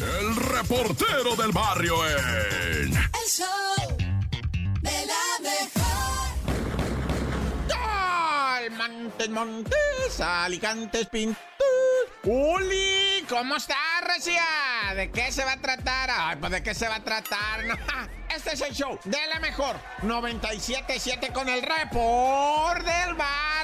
El reportero del barrio en... El show de la mejor. Montes, Montes, Alicantes, Pintos. ¡Uli! ¿Cómo está, Recia? ¿De qué se va a tratar? Ay, pues de qué se va a tratar. No, Este es el show de la mejor 97.7 con el report del barrio.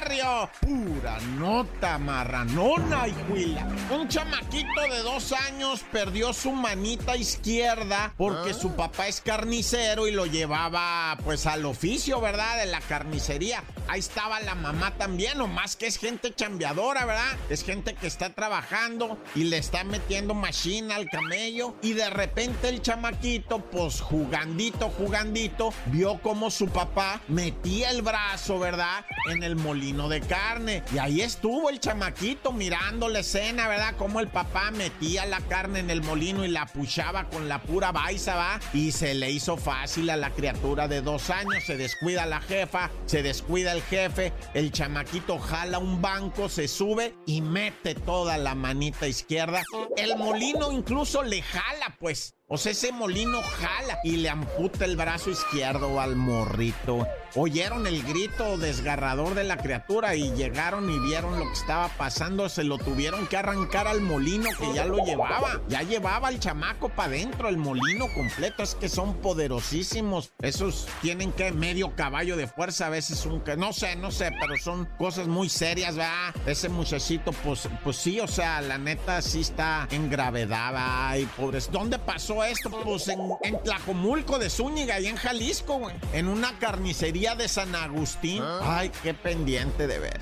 Pura nota marranona y huila. Un chamaquito de dos años perdió su manita izquierda porque su papá es carnicero y lo llevaba pues al oficio, ¿verdad? De la carnicería. Ahí estaba la mamá también, más que es gente chambeadora, ¿verdad? Es gente que está trabajando y le está metiendo machina al camello y de repente el chamaquito pues jugandito, jugandito, vio como su papá metía el brazo, ¿verdad? En el molino de carne. Y ahí estuvo el chamaquito mirando la escena, ¿verdad? Como el papá metía la carne en el molino y la puchaba con la pura baisa, ¿va? Y se le hizo fácil a la criatura de dos años. Se descuida la jefa, se descuida el jefe. El chamaquito jala un banco, se sube y mete toda la manita izquierda. El molino incluso le jala, pues. O sea, ese molino jala y le amputa el brazo izquierdo al morrito. Oyeron el grito desgarrador de la criatura y llegaron y vieron lo que estaba pasando. Se lo tuvieron que arrancar al molino que ya lo llevaba. Ya llevaba el chamaco para adentro, el molino completo. Es que son poderosísimos. Esos tienen que medio caballo de fuerza, a veces un... No sé, no sé, pero son cosas muy serias, ¿verdad? Ese muchachito, pues, pues sí, o sea, la neta sí está en gravedad, ay, pobres. ¿Dónde pasó esto? Pues en, en Tlajomulco de Zúñiga, y en Jalisco, güey. En una carnicería de San Agustín. Ay, qué pendiente de ver.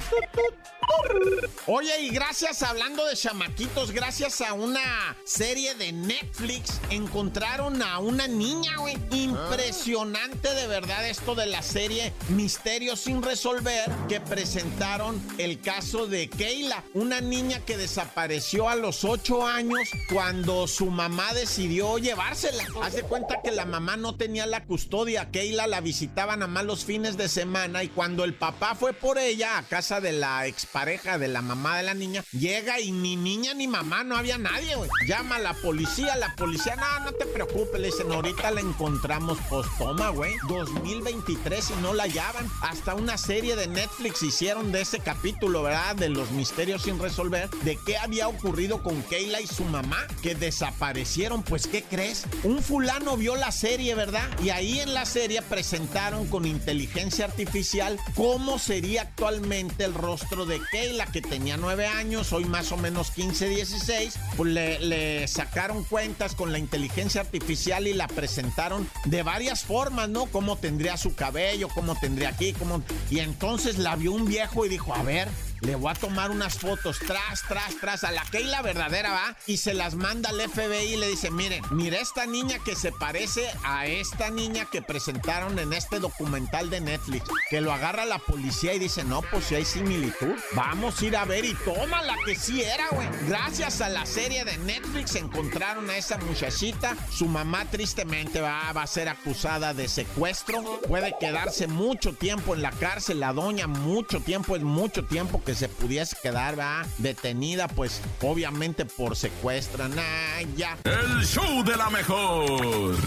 Oye, y gracias, hablando de chamaquitos, gracias a una serie de Netflix, encontraron a una niña, güey. Impresionante de verdad esto de la serie Misterios sin resolver, que presentaron el caso de Keila, una niña que desapareció a los 8 años cuando su mamá decidió llevársela. Hace cuenta que la mamá no tenía la custodia, Keila la visitaban a malos fines de semana y cuando el papá fue por ella a casa de la expareja de la mamá de la niña, llega y ni niña ni mamá, no había nadie, güey. Llama a la policía, la policía, no, no te preocupes, le dicen, ahorita la encontramos, pues toma, güey, 2023 y no la hallaban. Hasta una serie de Netflix hicieron de ese capítulo, ¿verdad? De los misterios sin resolver, de qué había ocurrido con Keila y su mamá, que desaparecieron, pues, ¿qué crees? Un fulano vio la serie, ¿verdad? Y ahí en la serie presentaron con inteligencia artificial cómo sería actualmente el rostro de Keila, que tenía nueve años, hoy más o menos 15, 16, pues le, le sacaron cuentas con la inteligencia artificial y la presentaron de varias formas, ¿no? Cómo tendría su cabello, cómo tendría aquí, cómo... Y entonces la vio un viejo y dijo, a ver, le voy a tomar unas fotos tras, tras, tras a la Keila verdadera, ¿va? Y se las manda al FBI y le dice, miren, mira esta niña que se parece a esta niña que presentaron en este documental de Netflix, que lo agarra la policía y dice, no, pues si hay similitud, vamos a ir a ver y toma la que sí era, güey. Gracias a la serie de Netflix encontraron a esa muchachita, su mamá tristemente va, va a ser acusada de secuestro, puede quedarse mucho tiempo en la cárcel, la doña, mucho tiempo, es mucho tiempo que se pudiese quedar ¿va? detenida, pues obviamente por secuestro. Nah, ya. El show de la mejor.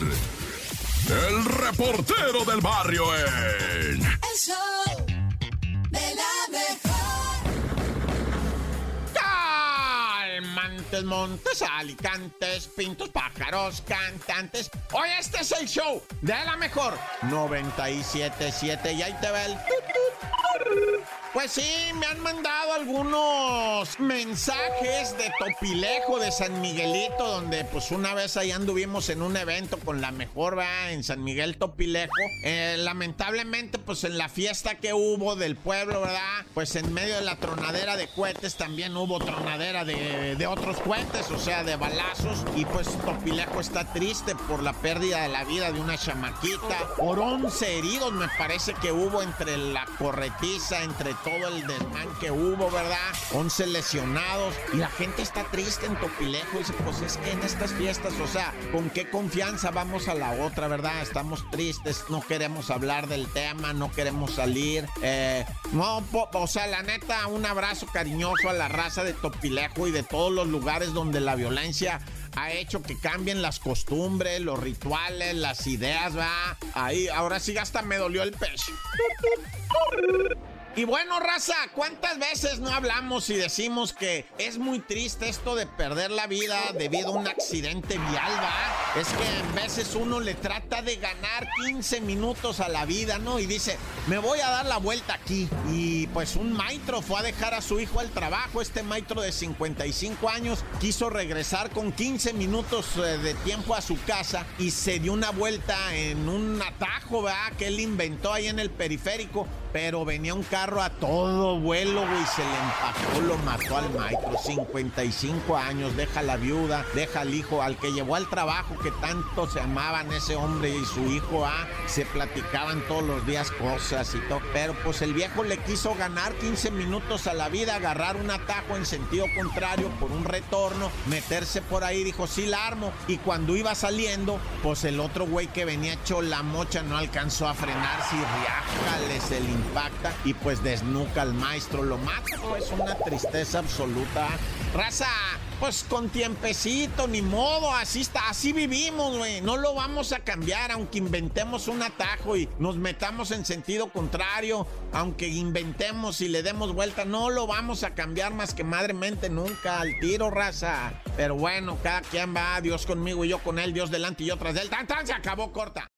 El reportero del barrio en... El show de la mejor. Calmantes, montes, alicantes, pintos, pájaros, cantantes. Hoy este es el show de la mejor 97.7 y ahí te va el... Pues sí, me han mandado algunos mensajes de Topilejo, de San Miguelito, donde pues una vez ahí anduvimos en un evento con la mejor, ¿verdad? En San Miguel Topilejo. Eh, lamentablemente, pues en la fiesta que hubo del pueblo, ¿verdad? Pues en medio de la tronadera de cohetes también hubo tronadera de, de otros cohetes, o sea, de balazos. Y pues Topilejo está triste por la pérdida de la vida de una chamaquita. Por 11 heridos me parece que hubo entre la corretiza, entre todo el desmán que hubo, ¿verdad? 11 lesionados y la gente está triste en Topilejo. Dice, pues es que en estas fiestas, o sea, ¿con qué confianza vamos a la otra, verdad? Estamos tristes, no queremos hablar del tema, no queremos salir. Eh, no, o sea, la neta, un abrazo cariñoso a la raza de Topilejo y de todos los lugares donde la violencia ha hecho que cambien las costumbres, los rituales, las ideas, va. Ahí, ahora sí hasta me dolió el pecho. Y bueno, raza, ¿cuántas veces no hablamos y decimos que es muy triste esto de perder la vida debido a un accidente vial, va? Es que en veces uno le trata de ganar 15 minutos a la vida, ¿no? Y dice, me voy a dar la vuelta aquí. Y pues un maestro fue a dejar a su hijo al trabajo. Este maestro de 55 años quiso regresar con 15 minutos eh, de tiempo a su casa y se dio una vuelta en un atajo, ¿verdad? Que él inventó ahí en el periférico pero venía un carro a todo vuelo, güey, se le empacó, lo mató al maestro. 55 años, deja la viuda, deja al hijo, al que llevó al trabajo, que tanto se amaban ese hombre y su hijo, ah, se platicaban todos los días cosas y todo. Pero pues el viejo le quiso ganar 15 minutos a la vida, agarrar un atajo en sentido contrario por un retorno, meterse por ahí, dijo, sí la armo. Y cuando iba saliendo, pues el otro güey que venía hecho la mocha no alcanzó a frenar, si riájale, se le impacta y pues desnuca al maestro, lo mata, pues una tristeza absoluta. Raza, pues con tiempecito, ni modo, así está, así vivimos, güey. No lo vamos a cambiar, aunque inventemos un atajo y nos metamos en sentido contrario, aunque inventemos y le demos vuelta, no lo vamos a cambiar más que madremente nunca, al tiro, raza. Pero bueno, cada quien va, Dios conmigo y yo con él, Dios delante y yo tras él. Tan, tan, se acabó corta.